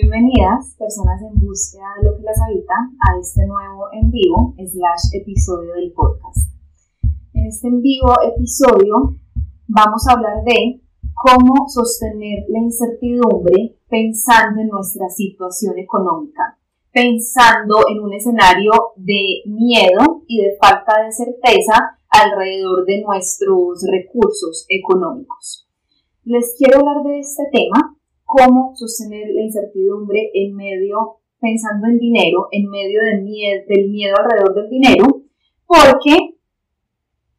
Bienvenidas, personas en búsqueda de lo que las habita, a este nuevo en vivo slash episodio del podcast. En este en vivo episodio vamos a hablar de cómo sostener la incertidumbre pensando en nuestra situación económica, pensando en un escenario de miedo y de falta de certeza alrededor de nuestros recursos económicos. Les quiero hablar de este tema cómo sostener la incertidumbre en medio, pensando en dinero, en medio del miedo, alrededor del dinero, porque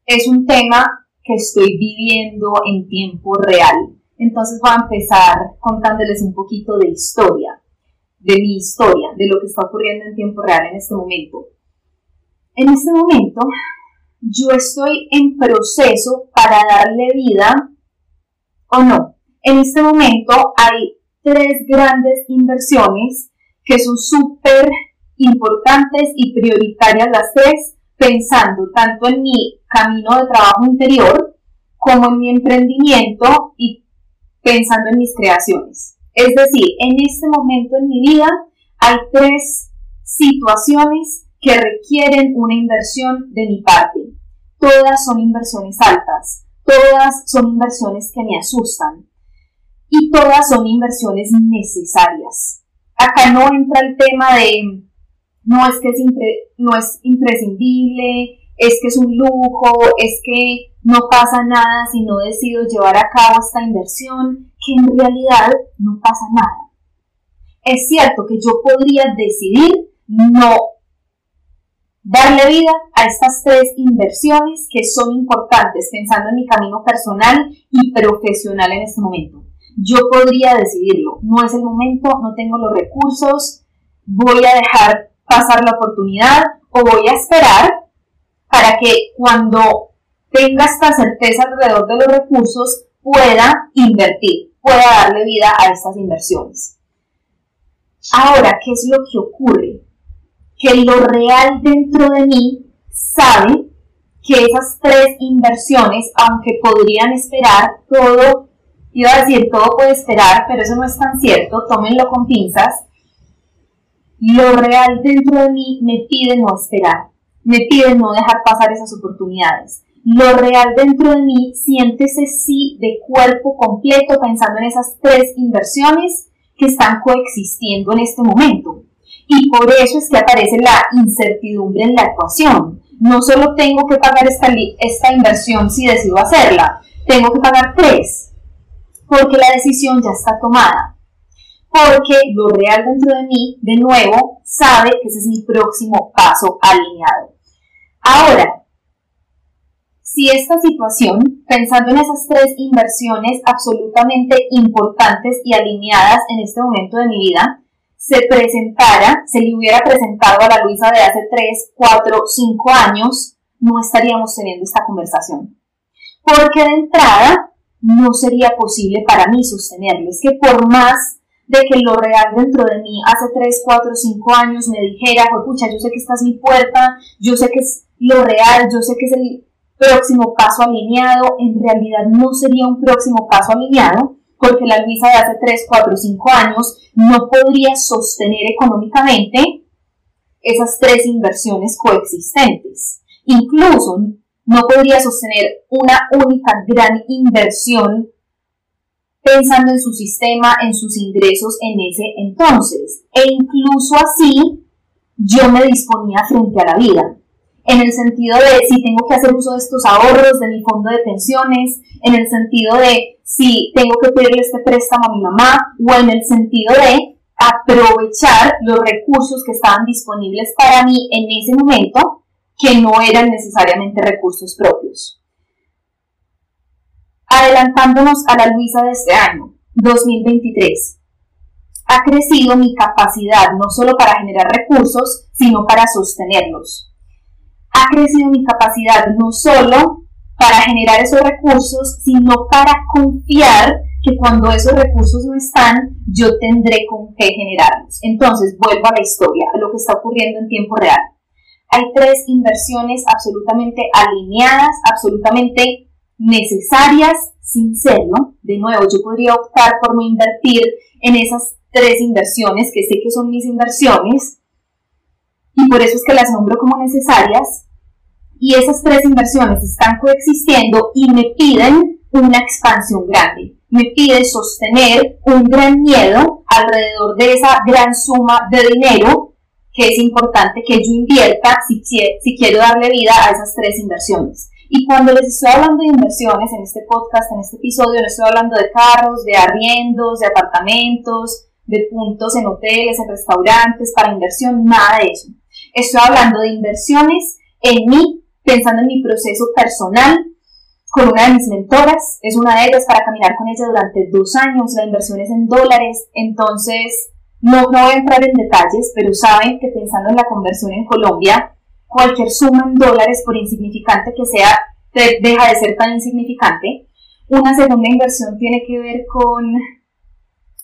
es un tema que estoy viviendo en tiempo real. Entonces voy a empezar contándoles un poquito de historia, de mi historia, de lo que está ocurriendo en tiempo real en este momento. En este momento yo estoy en proceso para darle vida o no en este momento hay tres grandes inversiones que son súper importantes y prioritarias las tres, pensando tanto en mi camino de trabajo interior como en mi emprendimiento y pensando en mis creaciones. Es decir, en este momento en mi vida hay tres situaciones que requieren una inversión de mi parte. Todas son inversiones altas, todas son inversiones que me asustan, y todas son inversiones necesarias. Acá no entra el tema de no es que es no es imprescindible, es que es un lujo, es que no pasa nada si no decido llevar a cabo esta inversión, que en realidad no pasa nada. Es cierto que yo podría decidir no darle vida a estas tres inversiones que son importantes pensando en mi camino personal y profesional en este momento yo podría decidirlo. No es el momento, no tengo los recursos, voy a dejar pasar la oportunidad o voy a esperar para que cuando tenga esta certeza alrededor de los recursos pueda invertir, pueda darle vida a estas inversiones. Ahora, ¿qué es lo que ocurre? Que lo real dentro de mí sabe que esas tres inversiones, aunque podrían esperar todo Iba a decir, todo puede esperar, pero eso no es tan cierto, tómenlo con pinzas. Lo real dentro de mí me pide no esperar, me pide no dejar pasar esas oportunidades. Lo real dentro de mí siente ese sí de cuerpo completo pensando en esas tres inversiones que están coexistiendo en este momento. Y por eso es que aparece la incertidumbre en la ecuación. No solo tengo que pagar esta, esta inversión si decido hacerla, tengo que pagar tres porque la decisión ya está tomada, porque lo real dentro de mí, de nuevo, sabe que ese es mi próximo paso alineado. Ahora, si esta situación, pensando en esas tres inversiones absolutamente importantes y alineadas en este momento de mi vida, se presentara, se le hubiera presentado a la Luisa de hace 3, 4, 5 años, no estaríamos teniendo esta conversación. Porque de entrada, no sería posible para mí sostenerlo. Es que por más de que lo real dentro de mí hace 3, 4, 5 años me dijera, pucha, yo sé que esta es mi puerta, yo sé que es lo real, yo sé que es el próximo paso alineado, en realidad no sería un próximo paso alineado, porque la Luisa de hace 3, 4, 5 años no podría sostener económicamente esas tres inversiones coexistentes. Incluso no podría sostener una única gran inversión pensando en su sistema, en sus ingresos en ese entonces. E incluso así, yo me disponía frente a la vida. En el sentido de si tengo que hacer uso de estos ahorros de mi fondo de pensiones, en el sentido de si tengo que pedirle este préstamo a mi mamá, o en el sentido de aprovechar los recursos que estaban disponibles para mí en ese momento que no eran necesariamente recursos propios. Adelantándonos a la Luisa de este año, 2023, ha crecido mi capacidad no solo para generar recursos, sino para sostenerlos. Ha crecido mi capacidad no solo para generar esos recursos, sino para confiar que cuando esos recursos no están, yo tendré con qué generarlos. Entonces, vuelvo a la historia, a lo que está ocurriendo en tiempo real hay tres inversiones absolutamente alineadas, absolutamente necesarias sin serlo. De nuevo, yo podría optar por no invertir en esas tres inversiones que sé que son mis inversiones y por eso es que las nombro como necesarias y esas tres inversiones están coexistiendo y me piden una expansión grande. Me piden sostener un gran miedo alrededor de esa gran suma de dinero que es importante que yo invierta si, si quiero darle vida a esas tres inversiones. Y cuando les estoy hablando de inversiones en este podcast, en este episodio, no estoy hablando de carros, de arriendos, de apartamentos, de puntos en hoteles, en restaurantes, para inversión, nada de eso. Estoy hablando de inversiones en mí, pensando en mi proceso personal, con una de mis mentoras, es una de ellas para caminar con ella durante dos años, la inversión es en dólares, entonces no, no voy a entrar en detalles, pero saben que pensando en la conversión en Colombia, cualquier suma en dólares, por insignificante que sea, deja de ser tan insignificante. Una segunda inversión tiene que ver con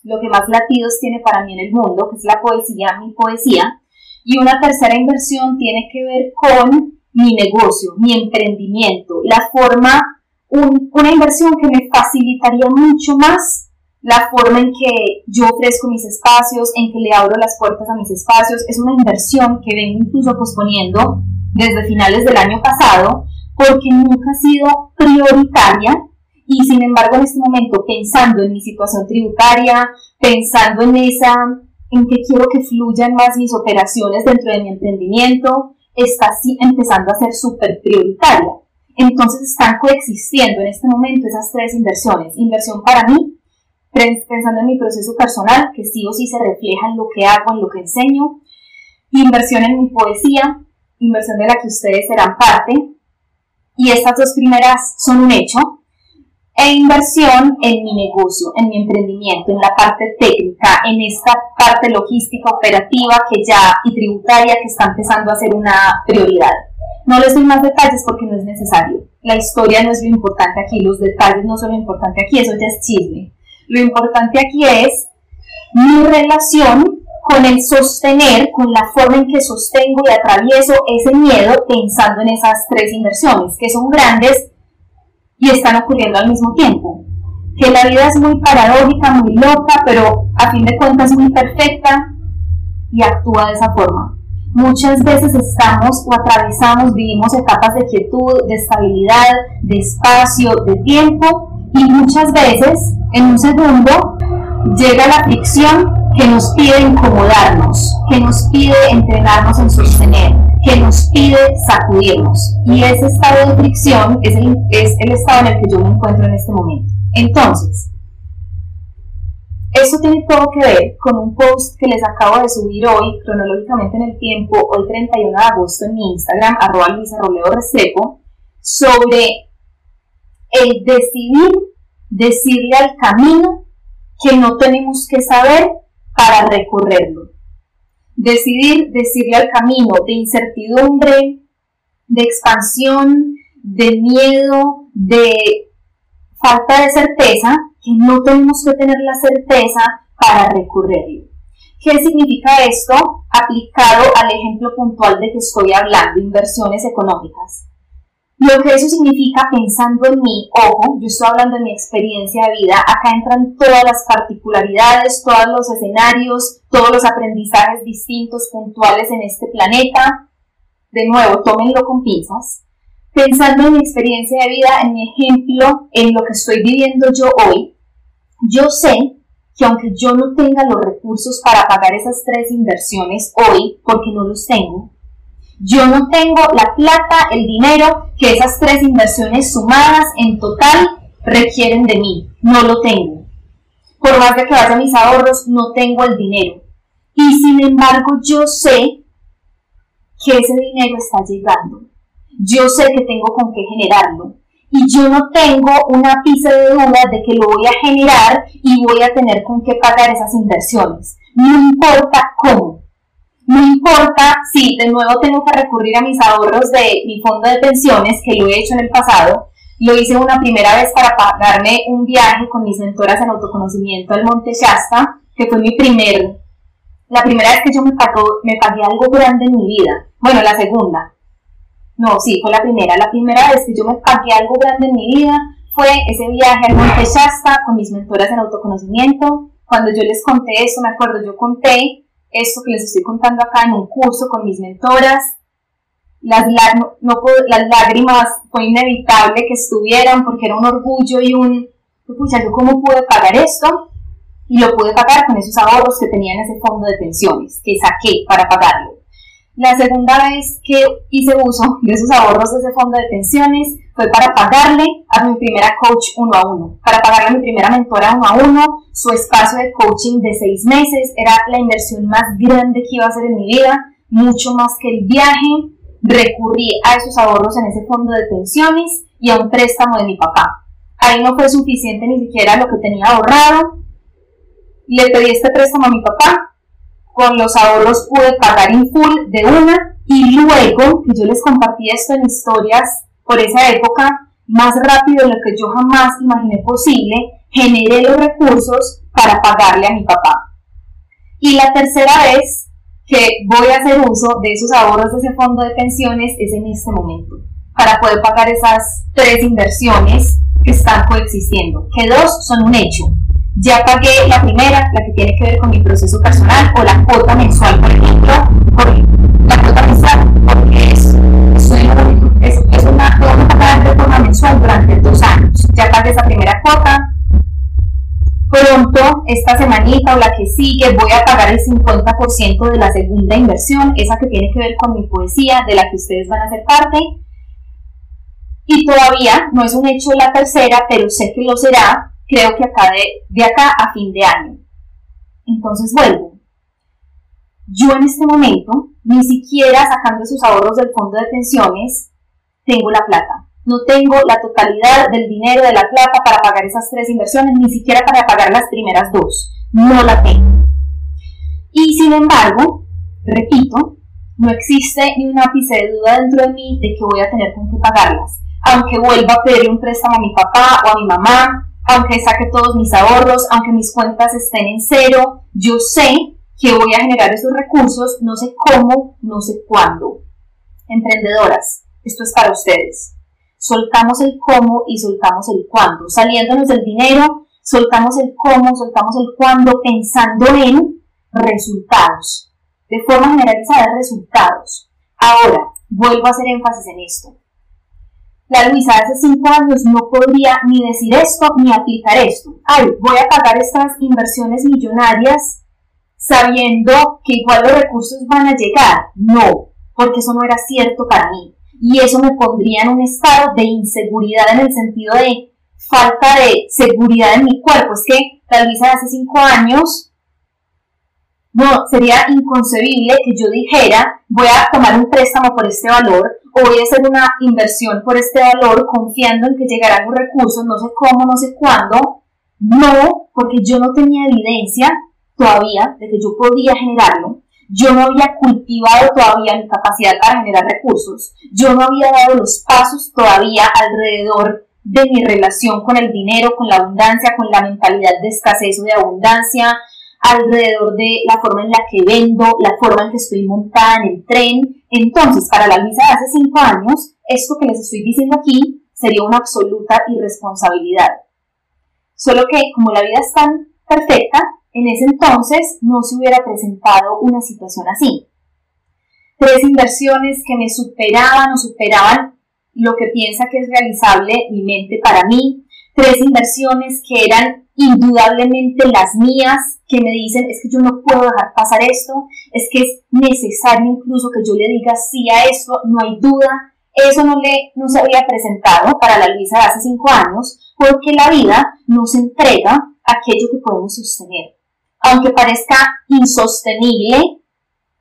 lo que más latidos tiene para mí en el mundo, que es la poesía, mi poesía. Y una tercera inversión tiene que ver con mi negocio, mi emprendimiento, la forma, una inversión que me facilitaría mucho más la forma en que yo ofrezco mis espacios, en que le abro las puertas a mis espacios, es una inversión que vengo incluso posponiendo desde finales del año pasado porque nunca ha sido prioritaria y sin embargo en este momento pensando en mi situación tributaria, pensando en esa, en que quiero que fluyan más mis operaciones dentro de mi emprendimiento, está así empezando a ser súper prioritaria. Entonces están coexistiendo en este momento esas tres inversiones. Inversión para mí, pensando en mi proceso personal, que sí o sí se refleja en lo que hago, en lo que enseño, inversión en mi poesía, inversión de la que ustedes serán parte, y estas dos primeras son un hecho, e inversión en mi negocio, en mi emprendimiento, en la parte técnica, en esta parte logística, operativa que ya y tributaria que está empezando a ser una prioridad. No les doy más detalles porque no es necesario. La historia no es lo importante aquí, los detalles no son lo importante aquí, eso ya es chisme. Lo importante aquí es mi relación con el sostener, con la forma en que sostengo y atravieso ese miedo pensando en esas tres inversiones, que son grandes y están ocurriendo al mismo tiempo. Que la vida es muy paradójica, muy loca, pero a fin de cuentas muy perfecta y actúa de esa forma. Muchas veces estamos o atravesamos, vivimos etapas de quietud, de estabilidad, de espacio, de tiempo y muchas veces en un segundo llega la fricción que nos pide incomodarnos, que nos pide entrenarnos en sostener, que nos pide sacudirnos. Y ese estado de fricción es el, es el estado en el que yo me encuentro en este momento. Entonces, eso tiene todo que ver con un post que les acabo de subir hoy, cronológicamente en el tiempo, hoy 31 de agosto en mi Instagram, arroba Luisa Restrepo, sobre el decidir decirle al camino que no tenemos que saber para recorrerlo. Decidir decirle al camino de incertidumbre, de expansión, de miedo, de falta de certeza, que no tenemos que tener la certeza para recorrerlo. ¿Qué significa esto aplicado al ejemplo puntual de que estoy hablando, inversiones económicas? Lo que eso significa pensando en mí, ojo, yo estoy hablando de mi experiencia de vida, acá entran todas las particularidades, todos los escenarios, todos los aprendizajes distintos, puntuales en este planeta. De nuevo, tómenlo con pinzas. Pensando en mi experiencia de vida, en mi ejemplo, en lo que estoy viviendo yo hoy, yo sé que aunque yo no tenga los recursos para pagar esas tres inversiones hoy, porque no los tengo, yo no tengo la plata, el dinero que esas tres inversiones sumadas en total requieren de mí. No lo tengo. Por más de que vaya mis ahorros, no tengo el dinero. Y sin embargo, yo sé que ese dinero está llegando. Yo sé que tengo con qué generarlo. Y yo no tengo una pizza de duda de que lo voy a generar y voy a tener con qué pagar esas inversiones. No importa cómo. No importa si de nuevo tengo que recurrir a mis ahorros de mi fondo de pensiones, que lo he hecho en el pasado. Lo hice una primera vez para pagarme un viaje con mis mentoras en autoconocimiento al Monte Shasta, que fue mi primer, la primera vez que yo me, me pagué algo grande en mi vida. Bueno, la segunda. No, sí, fue la primera. La primera vez que yo me pagué algo grande en mi vida fue ese viaje al Monte Shasta con mis mentoras en autoconocimiento Cuando yo les conté esto, me acuerdo, yo conté esto que les estoy contando acá en un curso con mis mentoras. Las, no, las lágrimas fue inevitable que estuvieran porque era un orgullo y un, pucha, ¿yo cómo pude pagar esto? Y lo pude pagar con esos ahorros que tenía en ese fondo de pensiones, que saqué para pagarlo. La segunda vez que hice uso de esos ahorros de ese fondo de pensiones fue para pagarle a mi primera coach uno a uno, para pagarle a mi primera mentora uno a uno, su espacio de coaching de seis meses, era la inversión más grande que iba a hacer en mi vida, mucho más que el viaje, recurrí a esos ahorros en ese fondo de pensiones y a un préstamo de mi papá. Ahí no fue suficiente ni siquiera lo que tenía ahorrado, le pedí este préstamo a mi papá, con los ahorros pude pagar en full de una y luego, que yo les compartí esto en historias por esa época, más rápido de lo que yo jamás imaginé posible, generé los recursos para pagarle a mi papá. Y la tercera vez que voy a hacer uso de esos ahorros de ese fondo de pensiones es en este momento, para poder pagar esas tres inversiones que están coexistiendo, que dos son un hecho, ya pagué la primera, la que tiene que ver con mi proceso personal, o la cuota mensual, por ejemplo, la cuota mensual, porque es, es, es una, pagar de forma mensual durante dos años. Ya pagué esa primera cuota. Pronto, esta semanita o la que sigue, voy a pagar el 50% de la segunda inversión, esa que tiene que ver con mi poesía, de la que ustedes van a ser parte. Y todavía no es un hecho la tercera, pero sé que lo será creo que acá de, acá a fin de año. Entonces vuelvo. Yo en este momento, ni siquiera sacando sus ahorros del fondo de pensiones, tengo la plata. No tengo la totalidad del dinero de la plata para pagar esas tres inversiones, ni siquiera para pagar las primeras dos. No la tengo. Y sin embargo, repito, no existe ni un ápice de duda dentro de mí de que voy a tener con qué pagarlas. Aunque vuelva a pedir un préstamo a mi papá o a mi mamá, aunque saque todos mis ahorros, aunque mis cuentas estén en cero, yo sé que voy a generar esos recursos, no sé cómo, no sé cuándo. Emprendedoras, esto es para ustedes. Soltamos el cómo y soltamos el cuándo. Saliéndonos del dinero, soltamos el cómo, soltamos el cuándo, pensando en resultados. De forma generalizada, resultados. Ahora, vuelvo a hacer énfasis en esto la Luisa hace cinco años no podría ni decir esto ni aplicar esto. Ay, voy a pagar estas inversiones millonarias sabiendo que igual los recursos van a llegar. No, porque eso no era cierto para mí. Y eso me pondría en un estado de inseguridad en el sentido de falta de seguridad en mi cuerpo. Es que la Luisa hace cinco años no, sería inconcebible que yo dijera, voy a tomar un préstamo por este valor o voy a hacer una inversión por este valor confiando en que llegarán los recursos, no sé cómo, no sé cuándo. No, porque yo no tenía evidencia todavía de que yo podía generarlo. Yo no había cultivado todavía mi capacidad para generar recursos. Yo no había dado los pasos todavía alrededor de mi relación con el dinero, con la abundancia, con la mentalidad de escasez o de abundancia, alrededor de la forma en la que vendo, la forma en que estoy montada en el tren. Entonces, para la Luisa de hace cinco años, esto que les estoy diciendo aquí sería una absoluta irresponsabilidad. Solo que como la vida es tan perfecta, en ese entonces no se hubiera presentado una situación así. Tres inversiones que me superaban o superaban lo que piensa que es realizable mi mente para mí. Tres inversiones que eran indudablemente las mías que me dicen es que yo no puedo dejar pasar esto, es que es necesario incluso que yo le diga sí a esto, no hay duda. Eso no, le, no se había presentado para la Luisa de hace cinco años porque la vida nos entrega aquello que podemos sostener, aunque parezca insostenible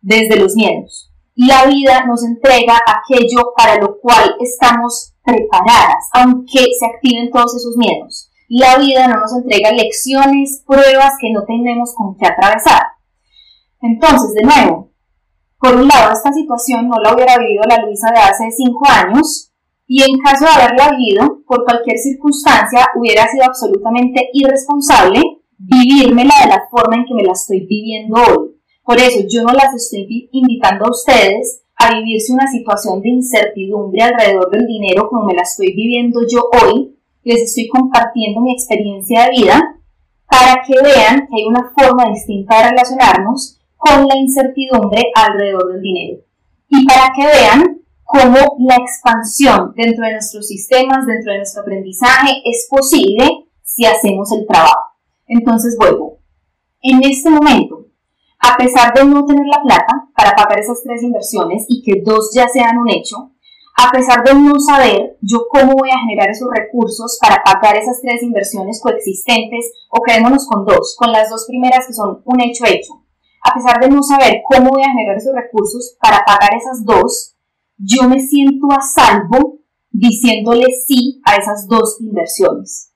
desde los miedos. La vida nos entrega aquello para lo cual estamos preparadas, aunque se activen todos esos miedos. La vida no nos entrega lecciones, pruebas que no tenemos con qué atravesar. Entonces, de nuevo, por un lado, esta situación no la hubiera vivido la Luisa de hace cinco años, y en caso de haberla vivido, por cualquier circunstancia, hubiera sido absolutamente irresponsable vivírmela de la forma en que me la estoy viviendo hoy. Por eso yo no las estoy invitando a ustedes a vivirse una situación de incertidumbre alrededor del dinero como me la estoy viviendo yo hoy, les estoy compartiendo mi experiencia de vida para que vean que hay una forma distinta de relacionarnos con la incertidumbre alrededor del dinero y para que vean cómo la expansión dentro de nuestros sistemas, dentro de nuestro aprendizaje es posible si hacemos el trabajo. Entonces vuelvo. En este momento, a pesar de no tener la plata para pagar esas tres inversiones y que dos ya sean un hecho, a pesar de no saber yo cómo voy a generar esos recursos para pagar esas tres inversiones coexistentes o quedémonos con dos, con las dos primeras que son un hecho hecho, a pesar de no saber cómo voy a generar esos recursos para pagar esas dos, yo me siento a salvo diciéndole sí a esas dos inversiones.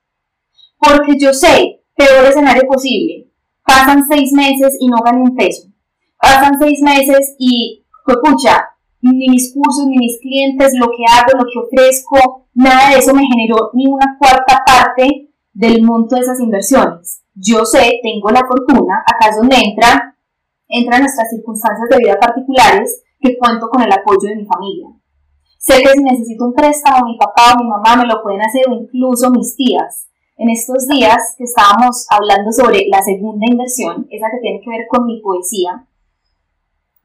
Porque yo sé, peor escenario posible, pasan seis meses y no gané un peso. Pasan seis meses y, escucha, ni mis cursos, ni mis clientes, lo que hago, lo que ofrezco, nada de eso me generó ni una cuarta parte del monto de esas inversiones. Yo sé, tengo la fortuna, acá es donde entra, entran nuestras circunstancias de vida particulares, que cuento con el apoyo de mi familia. Sé que si necesito un préstamo, mi papá o mi mamá me lo pueden hacer o incluso mis tías. En estos días que estábamos hablando sobre la segunda inversión, esa que tiene que ver con mi poesía,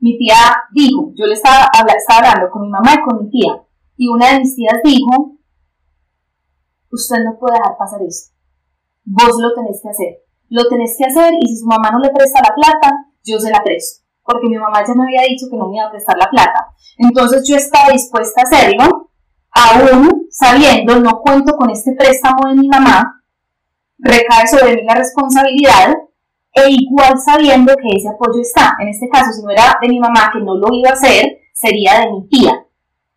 mi tía dijo, yo le estaba, hablando con mi mamá y con mi tía, y una de mis tías dijo, usted no puede dejar pasar esto, vos lo tenés que hacer, lo tenés que hacer y si su mamá no le presta la plata, yo se la presto, porque mi mamá ya me había dicho que no me iba a prestar la plata. Entonces yo estaba dispuesta a hacerlo, aún sabiendo, no cuento con este préstamo de mi mamá, recae sobre mí la responsabilidad e igual sabiendo que ese apoyo está. En este caso, si no era de mi mamá que no lo iba a hacer, sería de mi tía.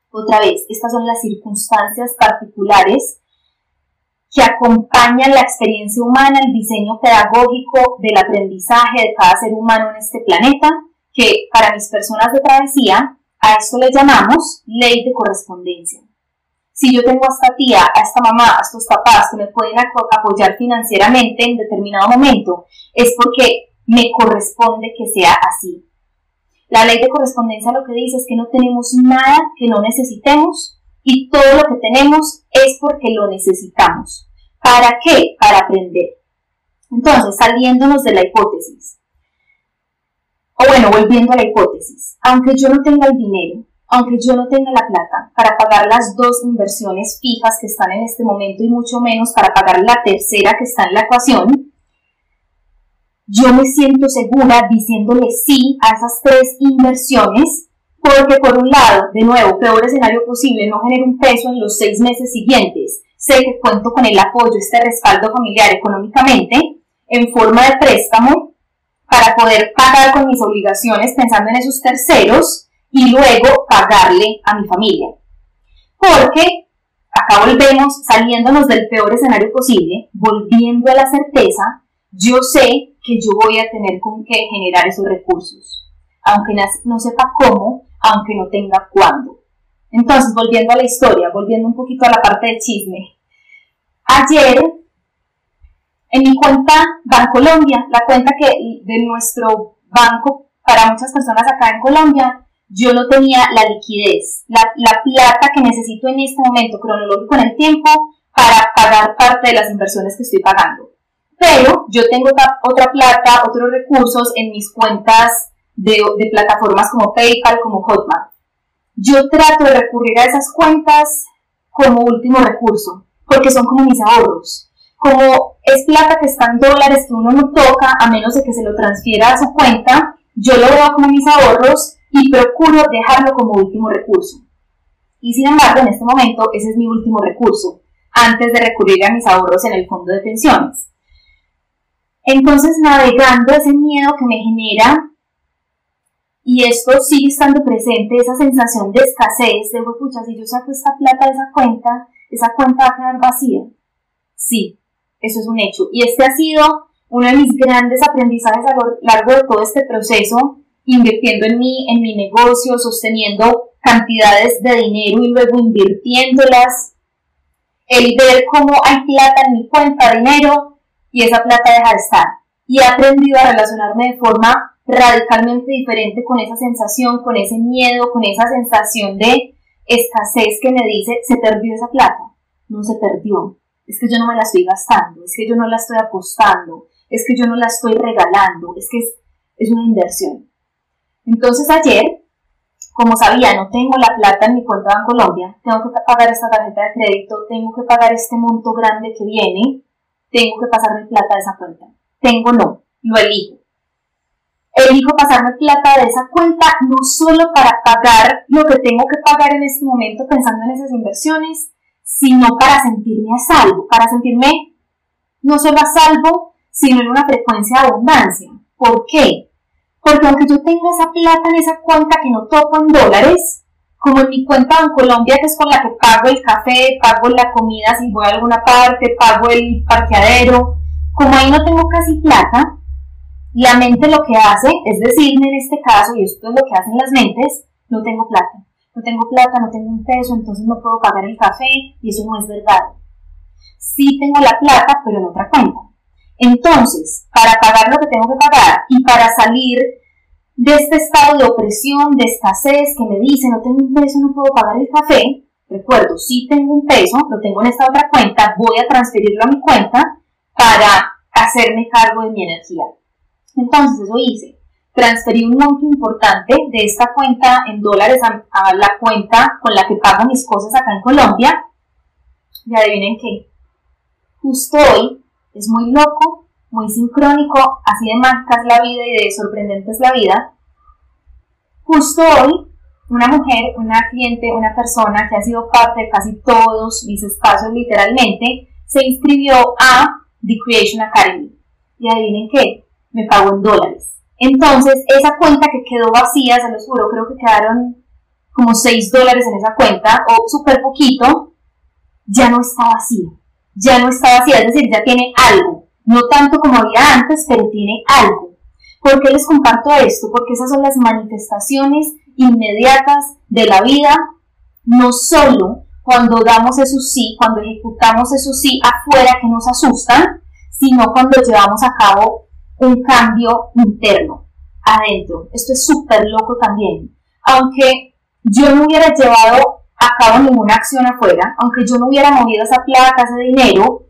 Otra vez, estas son las circunstancias particulares que acompañan la experiencia humana, el diseño pedagógico del aprendizaje de cada ser humano en este planeta, que para mis personas de travesía, a esto le llamamos ley de correspondencia. Si yo tengo a esta tía, a esta mamá, a estos papás que me pueden apoyar financieramente en determinado momento, es porque me corresponde que sea así. La ley de correspondencia lo que dice es que no tenemos nada que no necesitemos y todo lo que tenemos es porque lo necesitamos. ¿Para qué? Para aprender. Entonces, saliéndonos de la hipótesis, o bueno, volviendo a la hipótesis, aunque yo no tenga el dinero, aunque yo no tenga la plata para pagar las dos inversiones fijas que están en este momento y mucho menos para pagar la tercera que está en la ecuación, yo me siento segura diciéndole sí a esas tres inversiones porque por un lado, de nuevo, peor escenario posible, no genero un peso en los seis meses siguientes, sé que cuento con el apoyo, este respaldo familiar económicamente en forma de préstamo para poder pagar con mis obligaciones pensando en esos terceros y luego pagarle a mi familia. Porque acá volvemos saliéndonos del peor escenario posible, volviendo a la certeza, yo sé que yo voy a tener con qué generar esos recursos, aunque no sepa cómo, aunque no tenga cuándo. Entonces, volviendo a la historia, volviendo un poquito a la parte de chisme. Ayer, en mi cuenta Bancolombia, la cuenta que de nuestro banco para muchas personas acá en Colombia, yo no tenía la liquidez, la, plata que necesito en este momento cronológico en el tiempo para pagar parte de las inversiones que estoy pagando. Pero yo tengo otra plata, otros recursos en mis cuentas de, de plataformas como PayPal, como Hotmart. Yo trato de recurrir a esas cuentas como último recurso, porque son como mis ahorros. Como es plata que está en dólares que uno no toca a menos de que se lo transfiera a su cuenta, yo lo veo como mis ahorros y procuro dejarlo como último recurso. Y sin embargo, en este momento, ese es mi último recurso, antes de recurrir a mis ahorros en el fondo de pensiones. Entonces, navegando ese miedo que me genera, y esto sigue estando presente, esa sensación de escasez, de, pucha, si yo saco esta plata de esa cuenta, esa cuenta va a quedar vacía. Sí, eso es un hecho. Y este ha sido uno de mis grandes aprendizajes a lo largo de todo este proceso, invirtiendo en mí, en mi negocio, sosteniendo cantidades de dinero y luego invirtiéndolas. El ver cómo hay plata en mi cuenta, dinero, y esa plata deja de estar. Y he aprendido a relacionarme de forma radicalmente diferente con esa sensación, con ese miedo, con esa sensación de escasez que me dice, se perdió esa plata. No se perdió. Es que yo no me la estoy gastando, es que yo no la estoy apostando, es que yo no la estoy regalando, es que es, es una inversión. Entonces ayer, como sabía, no tengo la plata en mi cuenta en Colombia, tengo que pagar esta tarjeta de crédito, tengo que pagar este monto grande que viene, tengo que pasarme plata de esa cuenta. Tengo no, lo elijo. Elijo pasarme plata de esa cuenta no solo para pagar lo que tengo que pagar en este momento pensando en esas inversiones, sino para sentirme a salvo, para sentirme no solo a salvo, sino en una frecuencia de abundancia. ¿Por qué? Porque aunque yo tenga esa plata en esa cuenta que no toco en dólares, como en mi cuenta en Colombia, que es con la que pago el café, pago la comida si voy a alguna parte, pago el parqueadero, como ahí no tengo casi plata, la mente lo que hace es decirme en este caso, y esto es lo que hacen las mentes, no tengo plata, no tengo plata, no tengo un peso, entonces no puedo pagar el café, y eso no es verdad. Sí tengo la plata, pero en otra cuenta. Entonces, para pagar lo que tengo que pagar y para salir de este estado de opresión, de escasez que me dice no tengo un peso, no puedo pagar el café, recuerdo, si tengo un peso, lo tengo en esta otra cuenta, voy a transferirlo a mi cuenta para hacerme cargo de mi energía. Entonces eso hice. Transferí un monto importante de esta cuenta en dólares a, a la cuenta con la que pago mis cosas acá en Colombia. Y adivinen qué. Justo hoy es muy loco muy sincrónico, así de mágica es la vida y de sorprendente es la vida. Justo hoy, una mujer, una cliente, una persona que ha sido parte de casi todos mis espacios literalmente, se inscribió a The Creation Academy. Y adivinen qué, me pagó en dólares. Entonces, esa cuenta que quedó vacía, se los juro, creo que quedaron como 6 dólares en esa cuenta, o súper poquito, ya no está vacía. Ya no está vacía, es decir, ya tiene algo no tanto como había antes, pero tiene algo. ¿Por qué les comparto esto? Porque esas son las manifestaciones inmediatas de la vida, no solo cuando damos eso sí, cuando ejecutamos eso sí afuera que nos asustan, sino cuando llevamos a cabo un cambio interno, adentro. Esto es súper loco también. Aunque yo no hubiera llevado a cabo ninguna acción afuera, aunque yo no hubiera movido esa plata, ese dinero,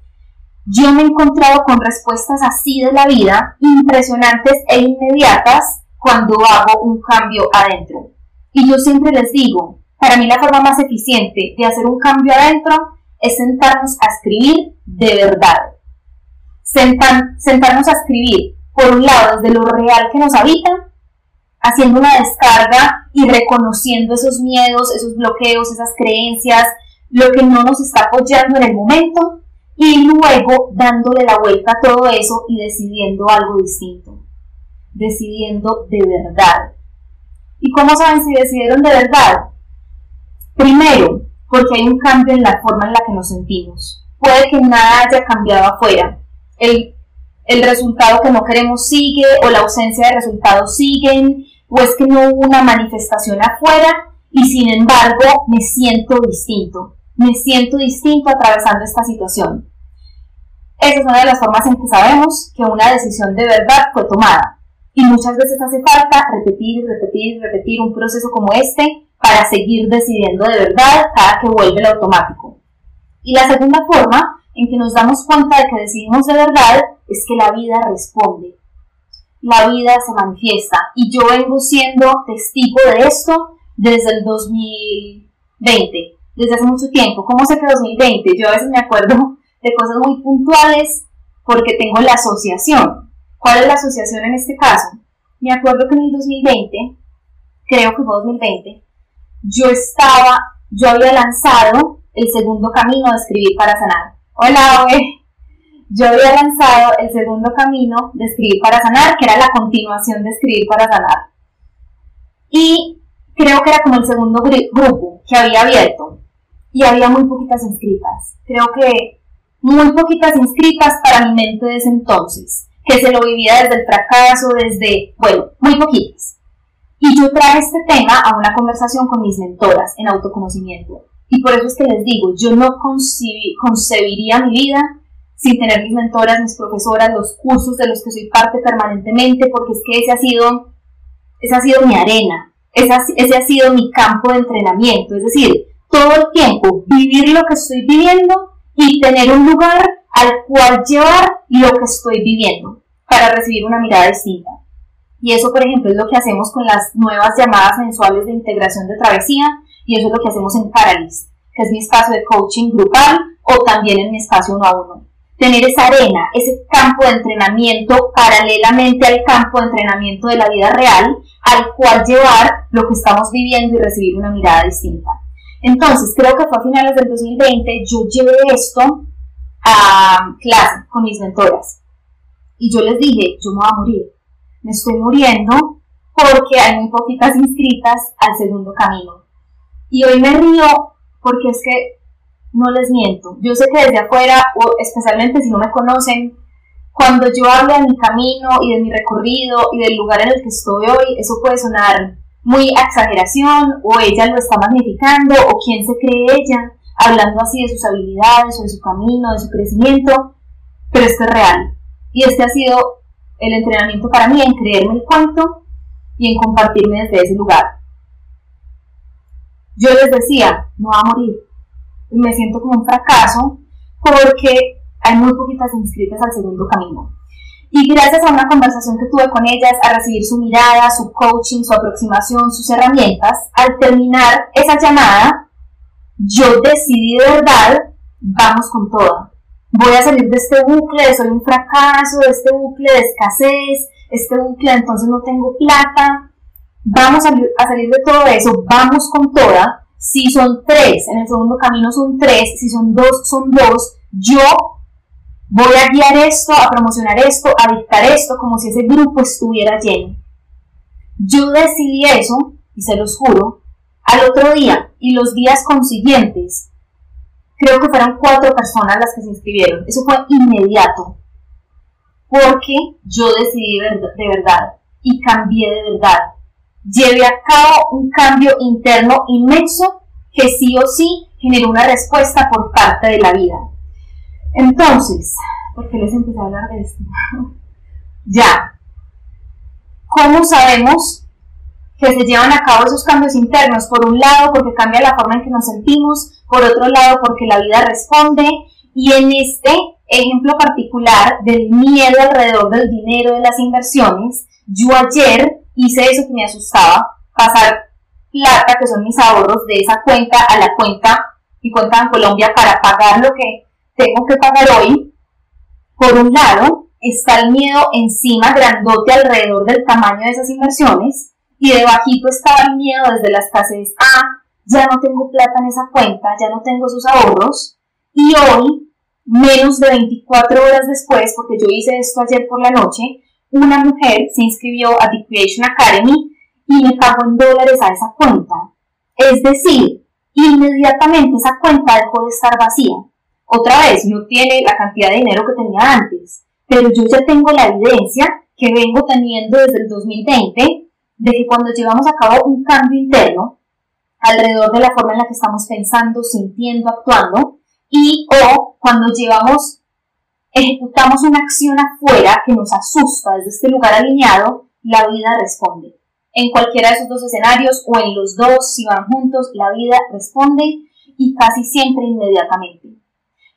yo me he encontrado con respuestas así de la vida, impresionantes e inmediatas, cuando hago un cambio adentro. Y yo siempre les digo, para mí la forma más eficiente de hacer un cambio adentro es sentarnos a escribir de verdad. sentarnos a escribir, por un lado, desde lo real que nos habita, haciendo una descarga y reconociendo esos miedos, esos bloqueos, esas creencias, lo que no nos está apoyando en el momento, y luego dándole la vuelta a todo eso y decidiendo algo distinto, decidiendo de verdad. ¿Y cómo saben si decidieron de verdad? Primero, porque hay un cambio en la forma en la que nos sentimos. Puede que nada haya cambiado afuera. El, el resultado que no queremos sigue o la ausencia de resultados siguen o es que no hubo una manifestación afuera y sin embargo me siento distinto me siento distinto atravesando esta situación. Esa es una de las formas en que sabemos que una decisión de verdad fue tomada. Y muchas veces hace falta repetir, repetir, repetir un proceso como este para seguir decidiendo de verdad cada que vuelve el automático. Y la segunda forma en que nos damos cuenta de que decidimos de verdad es que la vida responde. La vida se manifiesta. Y yo vengo siendo testigo de esto desde el 2020 desde hace mucho tiempo. ¿Cómo sé que 2020? Yo a veces me acuerdo de cosas muy puntuales porque tengo la asociación. ¿Cuál es la asociación en este caso? Me acuerdo que en el 2020, creo que fue 2020, yo estaba, yo había lanzado el segundo camino de escribir para sanar. Hola, oye. Yo había lanzado el segundo camino de escribir para sanar, que era la continuación de escribir para sanar. Y creo que era como el segundo grupo que había abierto y había muy poquitas inscritas. Creo que muy poquitas inscritas para mi mente de ese entonces, que se lo vivía desde el fracaso, desde, bueno, muy poquitas. Y yo traje este tema a una conversación con mis mentoras en autoconocimiento. Y por eso es que les digo, yo no concebiría mi vida sin tener mis mentoras, mis profesoras, los cursos de los que soy parte permanentemente, porque es que ese ha sido, ese ha sido mi arena, ese ese ha sido mi campo de entrenamiento. Es decir, todo el tiempo vivir lo que estoy viviendo y tener un lugar al cual llevar lo que estoy viviendo. para recibir una mirada distinta. Y eso, por ejemplo, es lo que hacemos con las nuevas llamadas mensuales de integración de travesía y eso es lo que hacemos en Paralyst, que es mi espacio de coaching grupal o también en mi espacio uno a uno. Tener esa arena, ese campo de entrenamiento paralelamente al campo de entrenamiento de la vida real, al cual llevar lo que estamos viviendo y recibir una mirada distinta. Entonces, creo que fue a finales del 2020, yo llevé esto a clase con mis mentoras. Y yo les dije, yo me voy a morir. Me estoy muriendo porque hay muy poquitas inscritas al segundo camino. Y hoy me río porque es que no les miento. Yo sé que desde afuera, o especialmente si no me conocen, cuando yo hablo de mi camino y de mi recorrido y del lugar en el que estoy hoy, eso puede sonar muy exageración o ella lo está magnificando o quién se cree ella hablando así de sus habilidades o de su camino, de su crecimiento, pero esto es real. Y este ha sido el entrenamiento para mí en creerme el cuento y en compartirme desde ese lugar. Yo les decía, no va a morir. Me siento como un fracaso porque hay muy poquitas inscritas al segundo camino. Y gracias a una conversación que tuve con ellas, a recibir su mirada, su coaching, su aproximación, sus herramientas, al terminar esa llamada, yo decidí de verdad, vamos con todo. Voy a salir de este bucle de soy un fracaso, de este bucle de escasez, este bucle de entonces no tengo plata. Vamos a, a salir de todo eso, vamos con toda. Si son tres, en el segundo camino son tres, si son dos, son dos. Yo voy a guiar esto, a promocionar esto, a dictar esto, como si ese grupo estuviera lleno. Yo decidí eso, y se los juro, al otro día y los días consiguientes, creo que fueron cuatro personas las que se inscribieron. Eso fue inmediato, porque yo decidí de verdad y cambié de verdad. Llevé a cabo un cambio interno inmenso que sí o sí generó una respuesta por parte de la vida. Entonces, ¿por qué les empecé a hablar de esto? ya. ¿Cómo sabemos que se llevan a cabo esos cambios internos? Por un lado, porque cambia la forma en que nos sentimos, por otro lado, porque la vida responde. Y en este ejemplo particular del miedo alrededor del dinero de las inversiones, yo ayer hice eso que me asustaba, pasar plata, que son mis ahorros, de esa cuenta a la cuenta, mi cuenta en Colombia, para pagar lo que tengo que pagar hoy, por un lado, está el miedo encima, grandote alrededor del tamaño de esas inversiones, y debajito está el miedo desde la escasez, ah, ya no tengo plata en esa cuenta, ya no tengo esos ahorros, y hoy, menos de 24 horas después, porque yo hice esto ayer por la noche, una mujer se inscribió a The Creation Academy y me pagó en dólares a esa cuenta. Es decir, inmediatamente esa cuenta dejó de estar vacía otra vez no tiene la cantidad de dinero que tenía antes, pero yo ya tengo la evidencia que vengo teniendo desde el 2020 de que cuando llevamos a cabo un cambio interno alrededor de la forma en la que estamos pensando, sintiendo, actuando, y o cuando llevamos, ejecutamos una acción afuera que nos asusta desde este lugar alineado, la vida responde. En cualquiera de esos dos escenarios o en los dos, si van juntos, la vida responde y casi siempre inmediatamente.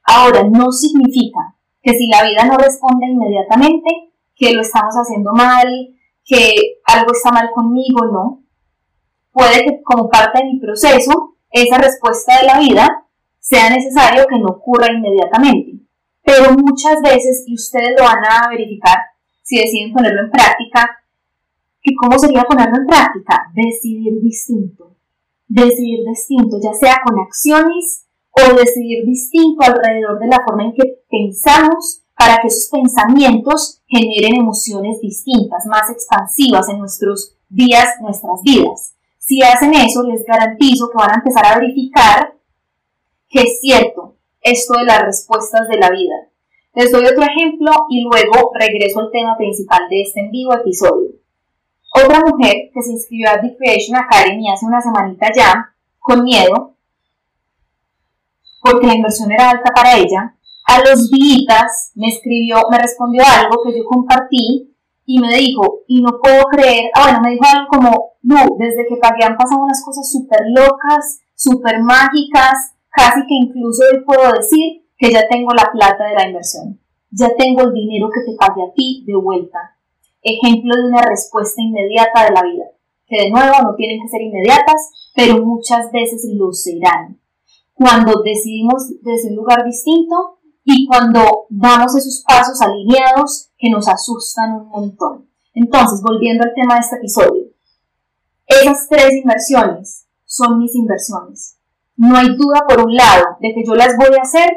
Ahora, no significa que si la vida no responde inmediatamente, que lo estamos haciendo mal, que algo está mal conmigo, no. Puede que como parte de mi proceso, esa respuesta de la vida sea necesario que no ocurra inmediatamente. Pero muchas veces, y ustedes lo van a verificar si deciden ponerlo en práctica, ¿y cómo sería ponerlo en práctica? Decidir distinto. Decidir distinto, ya sea con acciones o decidir distinto alrededor de la forma en que pensamos para que esos pensamientos generen emociones distintas, más expansivas en nuestros días, nuestras vidas. Si hacen eso, les garantizo que van a empezar a verificar que es cierto esto de las respuestas de la vida. Les doy otro ejemplo y luego regreso al tema principal de este en vivo episodio. Otra mujer que se inscribió a The Creation Academy hace una semanita ya, con miedo, porque la inversión era alta para ella, a los días me escribió, me respondió algo que yo compartí y me dijo, y no puedo creer, ah, bueno, me dijo algo como, no, desde que pagué han pasado unas cosas súper locas, súper mágicas, casi que incluso hoy puedo decir que ya tengo la plata de la inversión. ya tengo el dinero que te pague a ti de vuelta. Ejemplo de una respuesta inmediata de la vida, que de nuevo no tienen que ser inmediatas, pero muchas veces lo serán. Cuando decidimos desde un lugar distinto y cuando damos esos pasos alineados que nos asustan un montón. Entonces, volviendo al tema de este episodio, esas tres inversiones son mis inversiones. No hay duda por un lado de que yo las voy a hacer,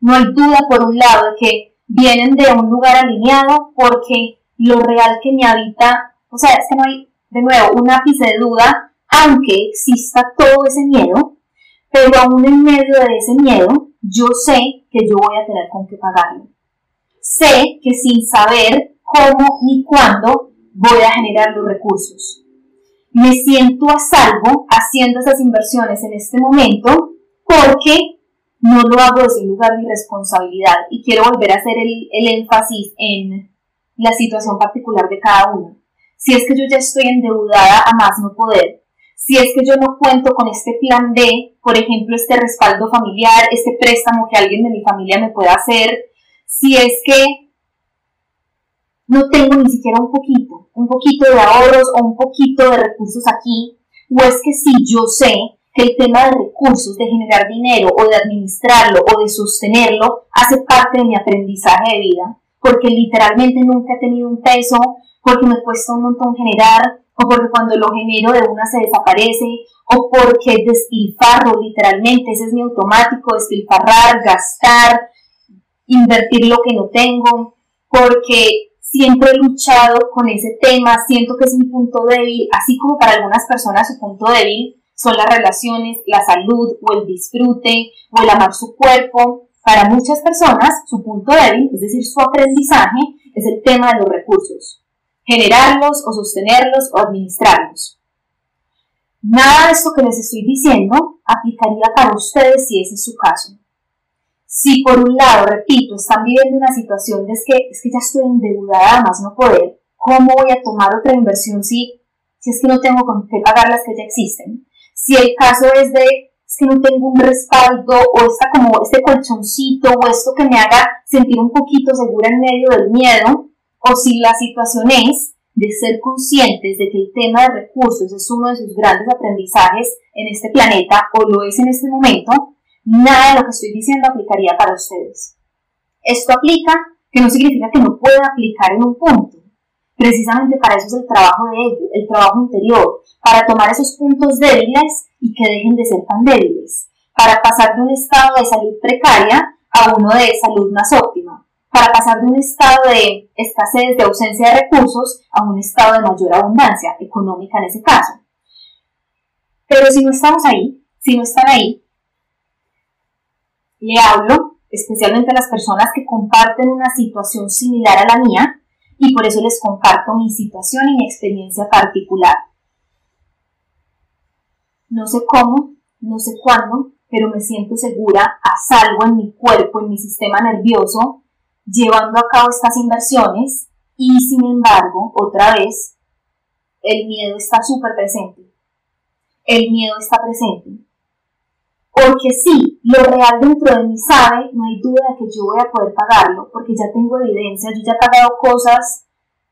no hay duda por un lado de que vienen de un lugar alineado porque lo real que me habita, o sea, es que no hay, de nuevo, un ápice de duda, aunque exista todo ese miedo, pero aún en medio de ese miedo, yo sé que yo voy a tener con qué pagarlo. Sé que sin saber cómo ni cuándo voy a generar los recursos. Me siento a salvo haciendo esas inversiones en este momento porque no lo hago desde un lugar de irresponsabilidad y quiero volver a hacer el, énfasis en la situación particular de cada uno. Si es que yo ya estoy endeudada a más no poder, si es que yo no cuento con este plan B, por ejemplo, este respaldo familiar, este préstamo que alguien de mi familia me pueda hacer, si es que no tengo ni siquiera un poquito, un poquito de ahorros o un poquito de recursos aquí, o es que si yo sé que el tema de recursos, de generar dinero o de administrarlo o de sostenerlo hace parte de mi aprendizaje de vida, porque literalmente nunca he tenido un peso, porque me cuesta un montón generar, o porque cuando lo genero de una se desaparece, o porque despilfarro literalmente, ese es mi automático, despilfarrar, gastar, invertir lo que no tengo, porque siempre he luchado con ese tema, siento que es mi punto débil, así como para algunas personas su punto débil son las relaciones, la salud o el disfrute o el amar su cuerpo. Para muchas personas, su punto débil, es decir, su aprendizaje, es el tema de los recursos. Generarlos o sostenerlos o administrarlos. Nada de esto que les estoy diciendo aplicaría para ustedes si ese es su caso. Si por un lado, repito, están viviendo una situación de es que, es que ya estoy endeudada más no poder, ¿cómo voy a tomar otra inversión si, si es que no tengo con qué pagar las que ya existen? Si el caso es de es que no tengo un respaldo o está como este colchoncito o esto que me haga sentir un poquito segura en medio del miedo, o si la situación es de ser conscientes de que el tema de recursos es uno de sus grandes aprendizajes en este planeta o lo es en este momento, nada de lo que estoy diciendo aplicaría para ustedes. Esto aplica, que no significa que no pueda aplicar en un punto. Precisamente para eso es el trabajo de ellos, el trabajo interior, para tomar esos puntos débiles y que dejen de ser tan débiles, para pasar de un estado de salud precaria a uno de salud más óptima, para pasar de un estado de escasez, de ausencia de recursos, a un estado de mayor abundancia económica en ese caso. Pero si no estamos ahí, si no están ahí, le hablo especialmente a las personas que comparten una situación similar a la mía, y por eso les comparto mi situación y mi experiencia particular. No sé cómo, no sé cuándo, pero me siento segura, a salvo en mi cuerpo, en mi sistema nervioso, llevando a cabo estas inversiones y sin embargo, otra vez, el miedo está súper presente. El miedo está presente. Porque sí, lo real dentro de mí sabe, no hay duda que yo voy a poder pagarlo, porque ya tengo evidencia, yo ya he pagado cosas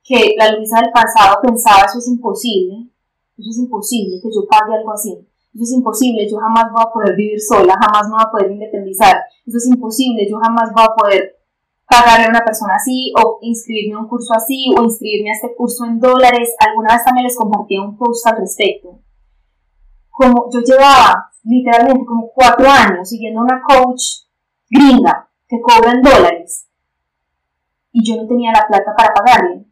que la Luisa del pasado pensaba, eso es imposible, eso es imposible que yo pague algo así, eso es imposible, yo jamás voy a poder vivir sola, jamás me voy a poder independizar, eso es imposible, yo jamás voy a poder pagarle a una persona así, o inscribirme a un curso así, o inscribirme a este curso en dólares, alguna vez también les compartí un post al respecto. Como yo llevaba literalmente como cuatro años siguiendo una coach gringa que cobra en dólares y yo no tenía la plata para pagarle.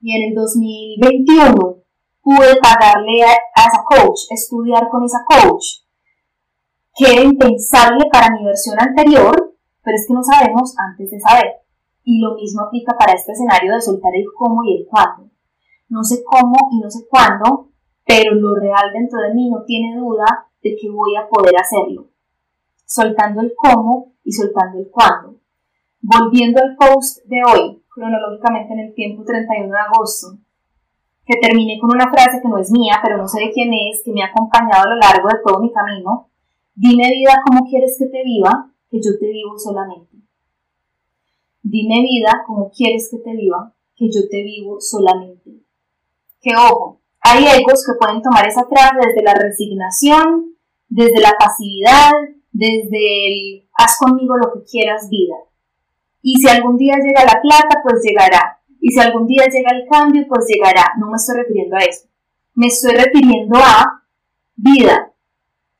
Y en el 2021 pude pagarle a, esa coach, estudiar con esa coach, que era impensable para mi versión anterior, pero es que no sabemos antes de saber. Y lo mismo aplica para este escenario de soltar el cómo y el cuándo. No sé cómo y no sé cuándo, pero lo real dentro de mí no tiene duda de que voy a poder hacerlo, soltando el cómo y soltando el cuándo. Volviendo al post de hoy, cronológicamente en el tiempo 31 de agosto, que terminé con una frase que no es mía, pero no sé de quién es, que me ha acompañado a lo largo de todo mi camino. Dime vida cómo quieres que te viva, que yo te vivo solamente. Dime vida como quieres que te viva, que yo te vivo solamente. Que ojo, hay egos que pueden tomar esa frase desde la resignación, desde la pasividad, desde el haz conmigo lo que quieras vida. Y si algún día llega la plata, pues llegará. Y si algún día llega el cambio, pues llegará. No me estoy refiriendo a eso. Me estoy refiriendo a vida.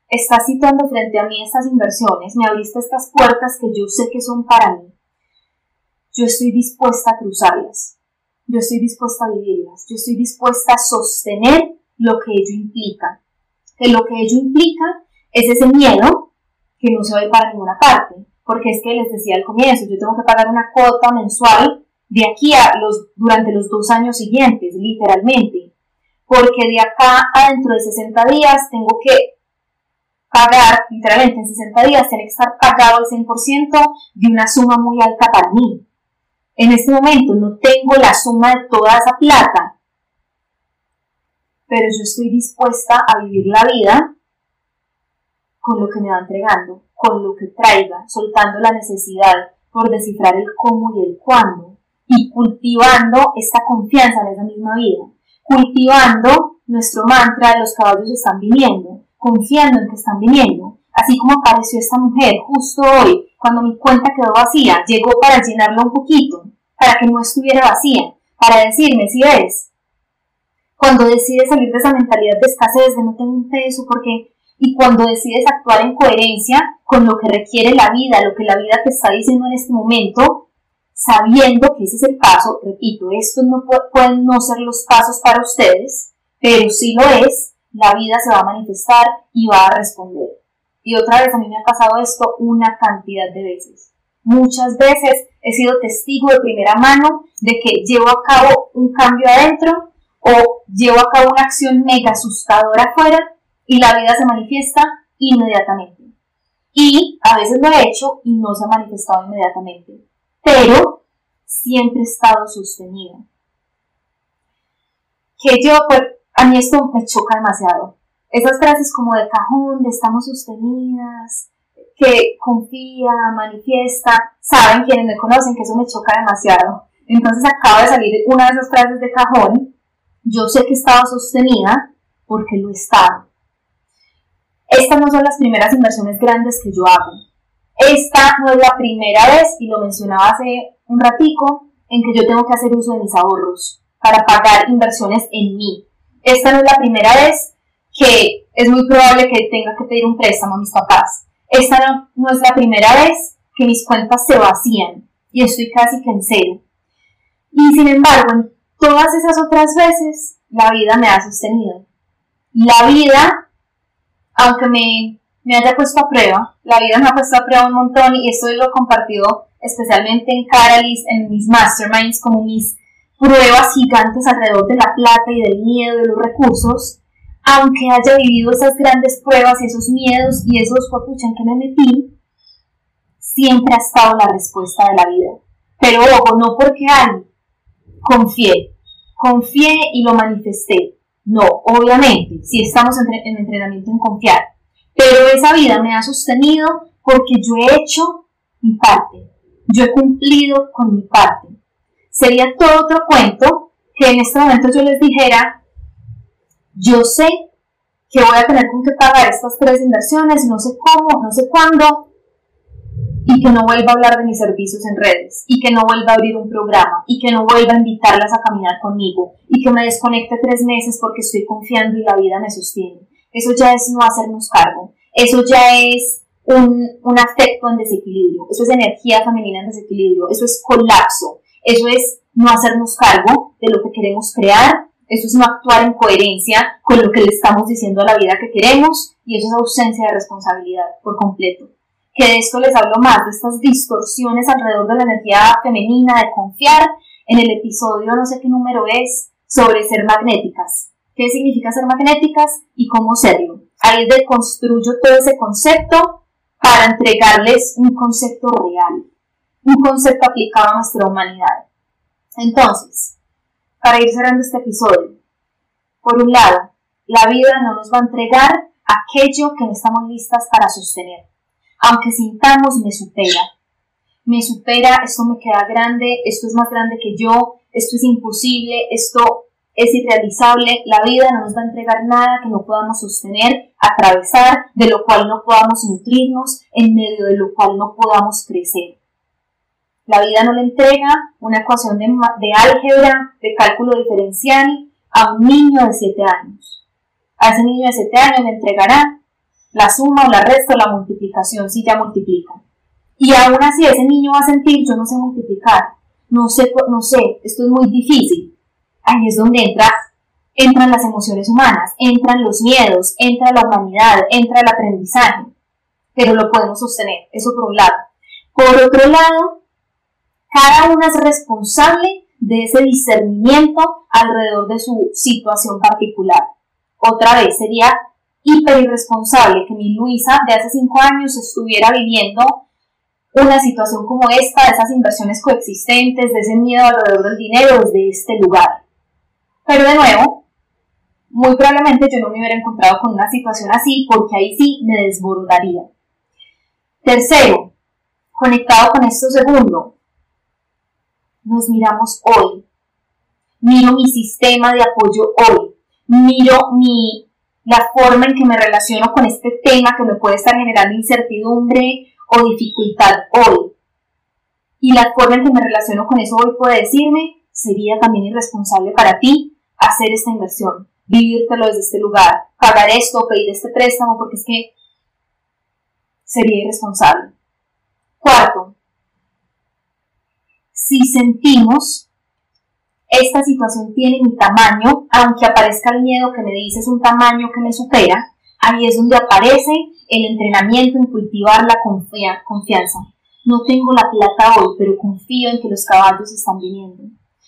Estás situando frente a mí estas inversiones, me abriste estas puertas que yo sé que son para mí. Yo estoy dispuesta a cruzarlas. Yo estoy dispuesta a vivirlas. Yo estoy dispuesta a sostener lo que ello implica. Que lo que ello implica es ese miedo que no se ir para ninguna parte porque es que les decía al comienzo, yo tengo que pagar una cuota mensual de aquí a los, durante los dos años siguientes, literalmente, porque de acá a dentro de 60 días tengo que pagar, literalmente en 60 días, tiene que estar pagado el 100% de una suma muy alta para mí. En este momento no tengo la suma de toda esa plata, pero yo estoy dispuesta a vivir la vida con lo que me va entregando, con lo que traiga, soltando la necesidad por descifrar el cómo y el cuándo, y cultivando esta confianza en esa misma vida, cultivando nuestro mantra de los caballos están viniendo, confiando en que están viniendo, así como apareció esta mujer justo hoy, cuando mi cuenta quedó vacía, llegó para llenarla un poquito, para que no estuviera vacía, para decirme si eres. Cuando decides salir de esa mentalidad de escasez, de no tener un peso, porque y cuando decides actuar en coherencia con lo que requiere la vida, lo que la vida te está diciendo en este momento, sabiendo que ese es el paso, repito, estos no pueden no ser los pasos para ustedes, pero si lo es, la vida se va a manifestar y va a responder. Y otra vez a mí me ha pasado esto una cantidad de veces. Muchas veces he sido testigo de primera mano de que llevo a cabo un cambio adentro o llevo a cabo una acción mega asustadora afuera y la vida se manifiesta inmediatamente. Y a veces lo he hecho y no se ha manifestado inmediatamente, pero siempre he estado sostenida. Que yo, pues, a mí esto me choca demasiado. Esas frases como de cajón, de estamos sostenidas, que confía, manifiesta, saben quienes me conocen que eso me choca demasiado. Entonces acaba de salir una de esas frases de cajón. Yo sé que estaba sostenida porque lo estaba. Estas no son las primeras inversiones grandes que yo hago. Esta no es la primera vez, y lo mencionaba hace un ratico, en que yo tengo que hacer uso de mis ahorros para pagar inversiones en mí. Esta no es la primera vez que es muy probable que tenga que pedir un préstamo a mis papás. Esta no, es la primera vez que mis cuentas se vacían y estoy casi que en cero. Y sin embargo, en todas esas otras veces, la vida me ha sostenido. La vida aunque me, me haya puesto a prueba, la vida me ha puesto a prueba un montón y esto lo he compartido especialmente en Caralis, en mis masterminds, como mis pruebas gigantes alrededor de la plata y del miedo de los recursos, aunque haya vivido esas grandes pruebas esos miedos y esos papucha en que me metí, siempre ha estado la respuesta de la vida. Pero ojo, no porque hay, confié, confié y lo manifesté. No, obviamente, si estamos en, entrenamiento en confiar. Pero esa vida me ha sostenido porque yo he hecho mi parte. Yo he cumplido con mi parte. Sería todo otro cuento que en este momento yo les dijera, yo sé que voy a tener con que pagar estas tres inversiones, no sé cómo, no sé cuándo, y que no vuelva a hablar de mis servicios en redes, y que no vuelva a abrir un programa, y que no vuelva a invitarlas a caminar conmigo, y que me desconecte tres meses porque estoy confiando y la vida me sostiene. Eso ya es no hacernos cargo, eso ya es un, un afecto en desequilibrio, eso es energía femenina en desequilibrio, eso es colapso, eso es no hacernos cargo de lo que queremos crear, eso es no actuar en coherencia con lo que le estamos diciendo a la vida que queremos, y eso es ausencia de responsabilidad por completo que de esto les hablo más, de estas distorsiones alrededor de la energía femenina, de confiar, en el episodio, no sé qué número es, sobre ser magnéticas. ¿Qué significa ser magnéticas y cómo serlo? Ahí deconstruyo todo ese concepto para entregarles un concepto real, un concepto aplicado a nuestra humanidad. Entonces, para ir cerrando este episodio, por un lado, la vida no nos va a entregar aquello que no estamos listas para sostener aunque sintamos me supera. me supera, esto me queda grande, esto es más grande que yo, esto es imposible, esto es irrealizable, la vida no nos va a entregar nada que no podamos sostener, atravesar, de lo cual no podamos nutrirnos, en medio de lo cual no podamos crecer. La vida no le entrega una ecuación de, de álgebra, de cálculo diferencial a un niño de 7 años. A ese niño de 7 años le entregará la suma o la resta o la multiplicación si ya multiplica. Y aún así ese niño va a sentir, yo no sé multiplicar, no sé, no sé, esto es muy difícil. Ahí es donde entra, entran las emociones humanas, entran los miedos, entra la humanidad, entra el aprendizaje. Pero lo podemos sostener, eso por un lado. Por otro lado, cada uno es responsable de ese discernimiento alrededor de su situación particular. Otra vez, sería hiper irresponsable que mi Luisa de hace cinco años estuviera viviendo una situación como esta, de esas inversiones coexistentes, de ese miedo alrededor del dinero desde este lugar. Pero de nuevo, muy probablemente yo no me hubiera encontrado con una situación así porque ahí sí me desbordaría. Tercero, conectado con esto segundo, nos miramos hoy. Miro mi sistema de apoyo hoy. Miro mi, la forma en que me relaciono con este tema que me puede estar generando incertidumbre o dificultad hoy. Y la forma en que me relaciono con eso hoy puede decirme, sería también irresponsable para ti hacer esta inversión, vivírtelo desde este lugar, pagar esto, pedir este préstamo, porque es que sería irresponsable. Si sentimos esta situación tiene mi tamaño, aunque aparezca el miedo que me dice es un tamaño que me supera, ahí es donde aparece el entrenamiento en cultivar la confianza. No tengo la plata hoy, pero confío en que los caballos están viniendo.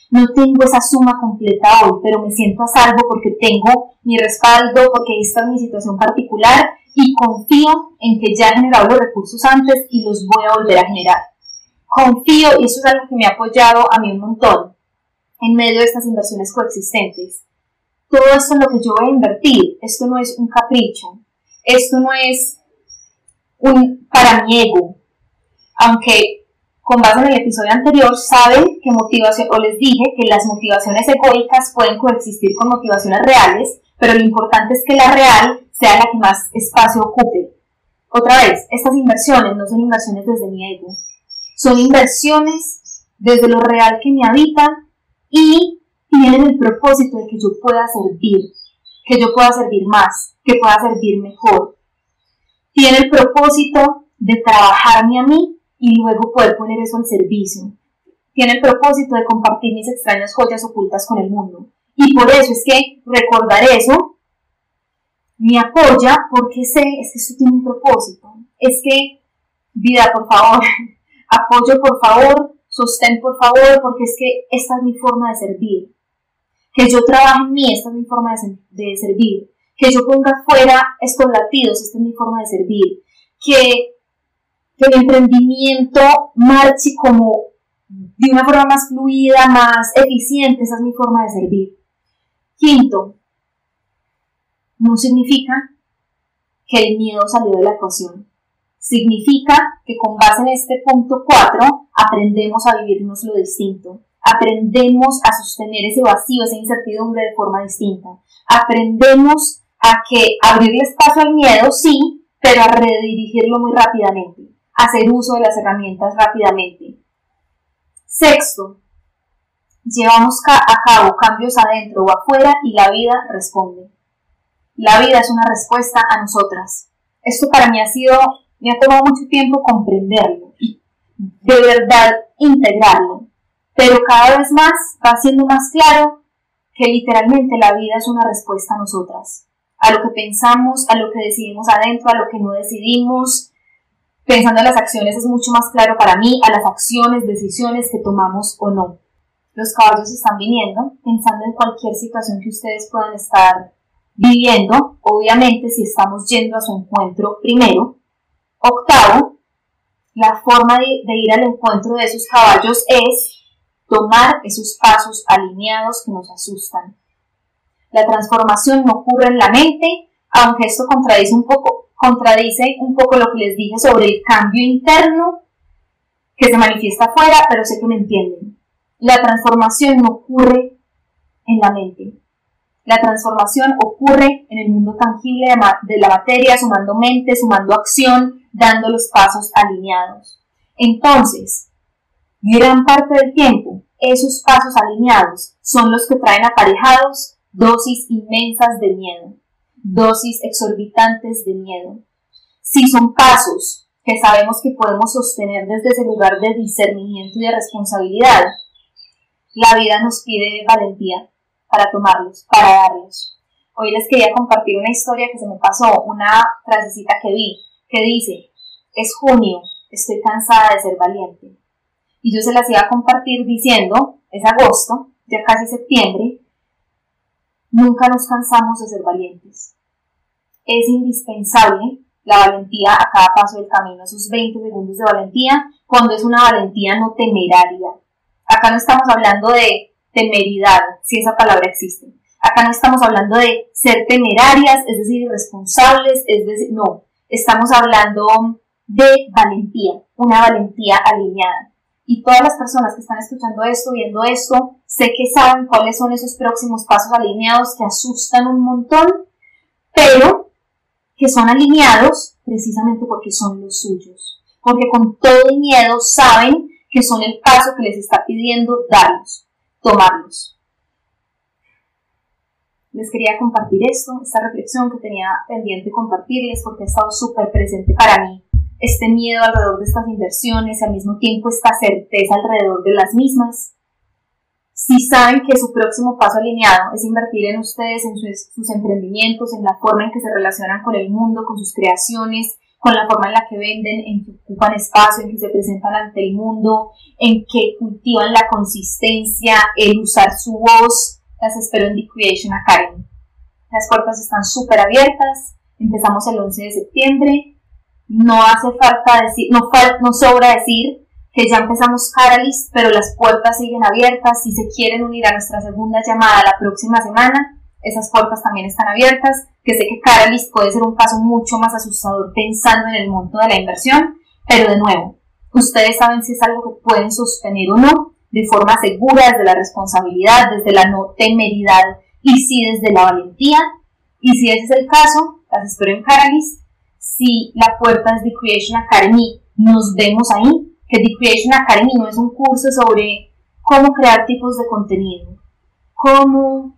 No tengo esa suma completa hoy, pero me siento a salvo porque tengo mi respaldo, porque esta es mi situación particular y confío en que ya he generado los recursos antes y los voy a volver a generar. Confío, y eso es algo que me ha apoyado a mí un montón, en medio de estas inversiones coexistentes. Todo esto en lo que yo voy a invertir, esto no es un capricho, esto no es un para mi ego, aunque con base en el episodio anterior saben que motivación, o les dije que las motivaciones egoicas pueden coexistir con motivaciones reales, pero lo importante es que la real sea la que más espacio ocupe. Otra vez, estas inversiones no son inversiones desde mi ego, son inversiones desde lo real que me habita y tienen el propósito de que yo pueda servir, que yo pueda servir más, que pueda servir mejor. Tiene el propósito de trabajarme a mí y luego poder poner eso al servicio. Tiene el propósito de compartir mis extrañas joyas ocultas con el mundo. Y por eso es que recordar eso me apoya porque sé, es que esto tiene un propósito. Es que, vida, por favor, apoyo por favor, sostén por favor, porque es que esta es mi forma de servir que yo trabaje en mí, esta es mi forma de, servir, que yo ponga fuera estos latidos, esta es mi forma de servir, que, que el emprendimiento marche como de una forma más fluida, más eficiente, esa es mi forma de servir. Quinto, no significa que el miedo salió de la ecuación. Significa que con base en este punto 4 aprendemos a vivirnos lo distinto aprendemos a sostener ese vacío, esa incertidumbre de forma distinta. Aprendemos a que abrirle espacio al miedo, sí, pero a redirigirlo muy rápidamente, hacer uso de las herramientas rápidamente. Sexto, llevamos a cabo cambios adentro o afuera y la vida responde. La vida es una respuesta a nosotras. Esto para mí ha sido, me ha tomado mucho tiempo comprenderlo y de verdad integrarlo pero cada vez más va siendo más claro que literalmente la vida es una respuesta a nosotras, a lo que pensamos, a lo que decidimos adentro, a lo que no decidimos. Pensando en las acciones es mucho más claro para mí, a las acciones, decisiones que tomamos o no. Los caballos están viniendo, pensando en cualquier situación que ustedes puedan estar viviendo, obviamente si estamos yendo a su encuentro primero. Octavo, la forma de, de ir al encuentro de esos caballos es tomar esos pasos alineados que nos asustan. La transformación no ocurre en la mente, aunque esto contradice un poco, contradice un poco lo que les dije sobre el cambio interno. que se manifiesta afuera, pero sé que me entienden. La transformación no ocurre en la mente. La transformación ocurre en el mundo tangible de la materia, sumando mente, sumando acción, dando los pasos alineados. Entonces, gran parte del tiempo, esos pasos alineados son los que traen aparejados dosis inmensas de miedo, dosis exorbitantes de miedo. Si son pasos que sabemos que podemos sostener desde ese lugar de discernimiento y de responsabilidad, la vida nos pide valentía para tomarlos, para darlos. Hoy les quería compartir una historia que se me pasó, una frasecita que vi, que dice, es junio, estoy cansada de ser valiente. Y yo se las iba a compartir diciendo, es agosto, ya casi septiembre, nunca nos cansamos de ser valientes. Es indispensable la valentía a cada paso del camino, esos 20 segundos de valentía, cuando es una valentía no temeraria. Acá no estamos hablando de temeridad, si esa palabra existe. Acá no estamos hablando de ser temerarias, es decir, irresponsables, es decir, no, estamos hablando de valentía, una valentía alineada. Y todas las personas que están escuchando esto, viendo esto, sé que saben cuáles son esos próximos pasos alineados que asustan un montón, pero que son alineados precisamente porque son los suyos. Porque con todo el miedo saben que son el paso que les está pidiendo darlos, tomarlos. Les quería compartir esto, esta reflexión que tenía pendiente compartirles porque ha estado súper presente para mí este miedo alrededor de estas inversiones al mismo tiempo esta certeza alrededor de las mismas. Si saben que su próximo paso alineado es invertir en ustedes, en sus, emprendimientos, en la forma en que se relacionan con el mundo, con sus creaciones, con la forma en la que venden, en que ocupan espacio, en que se presentan ante el mundo, en que cultivan la consistencia, el usar su voz, las espero en The Creation Academy. Las puertas están súper abiertas, empezamos el 11 de septiembre, no hace falta decir, no, no sobra decir que ya empezamos Catalyst, pero las puertas siguen abiertas. Si se quieren unir a nuestra segunda llamada la próxima semana, esas puertas también están abiertas. Que sé que Catalyst puede ser un paso mucho más asustador pensando en el monto de la inversión, pero de nuevo, ustedes saben si es algo que pueden sostener o no, de forma segura, desde la responsabilidad, desde la no temeridad y sí desde la valentía. Y si ese es el caso, las espero en Catalyst si la puerta es The Creation Academy, nos vemos ahí, que The Creation Academy no es un curso sobre cómo crear tipos de contenido, cómo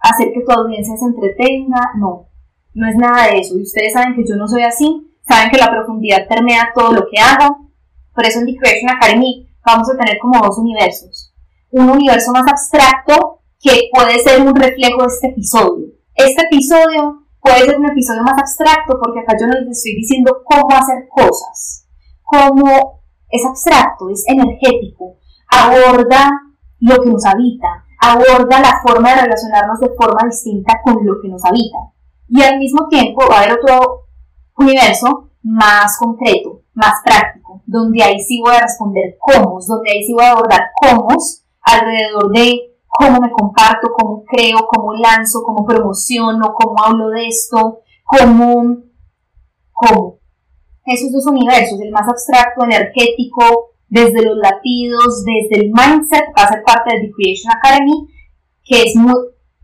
hacer que tu audiencia se entretenga, no, no es nada de eso. Y ustedes saben que yo no soy así, saben que la profundidad permea todo lo que hago. Por eso en The Creation Academy vamos a tener como dos universos. Un universo más abstracto que puede ser un reflejo de este episodio. Este episodio Puede ser un episodio más abstracto porque acá yo no les estoy diciendo cómo hacer cosas. Cómo es abstracto, es energético, aborda lo que nos habita, aborda la forma de relacionarnos de forma distinta con lo que nos habita. Y al mismo tiempo va a haber otro universo más concreto, más práctico, donde ahí sí voy a responder cómo, donde ahí sí voy a abordar cómo alrededor de cómo me comparto, cómo creo, cómo lanzo, cómo promociono, cómo hablo de esto, cómo, cómo. Esos dos universos, el más abstracto, energético, desde los latidos, desde el mindset, va a ser parte de The Creation Academy, que es muy,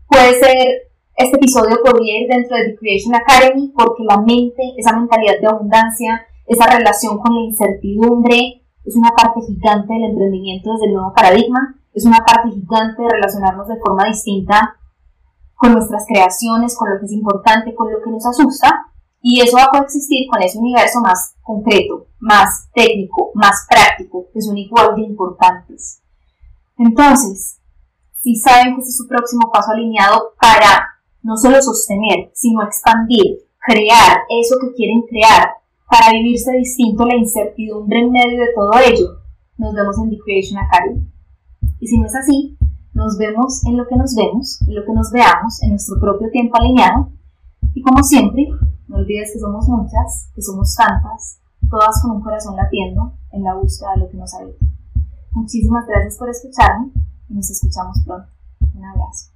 puede ser, este episodio podría ir dentro de The Creation Academy porque la mente, esa mentalidad de abundancia, esa relación con la incertidumbre, es una parte gigante del emprendimiento desde el nuevo paradigma es una parte gigante de relacionarnos de forma distinta con nuestras creaciones, con lo que es importante, con lo que nos asusta, y eso va a coexistir con ese universo más concreto, más técnico, más práctico, que son igual de importantes. Entonces, si saben que este es su próximo paso alineado para no solo sostener, sino expandir, crear eso que quieren crear, para vivirse distinto la incertidumbre en medio de todo ello, nos vemos en The Creation Academy. Y si no es así, nos vemos en lo que nos vemos, en lo que nos veamos, en nuestro propio tiempo alineado. Y como siempre, no olvides que somos muchas, que somos tantas, todas con un corazón latiendo en la búsqueda de lo que nos habita. Muchísimas gracias por escucharme y nos escuchamos pronto. Un abrazo.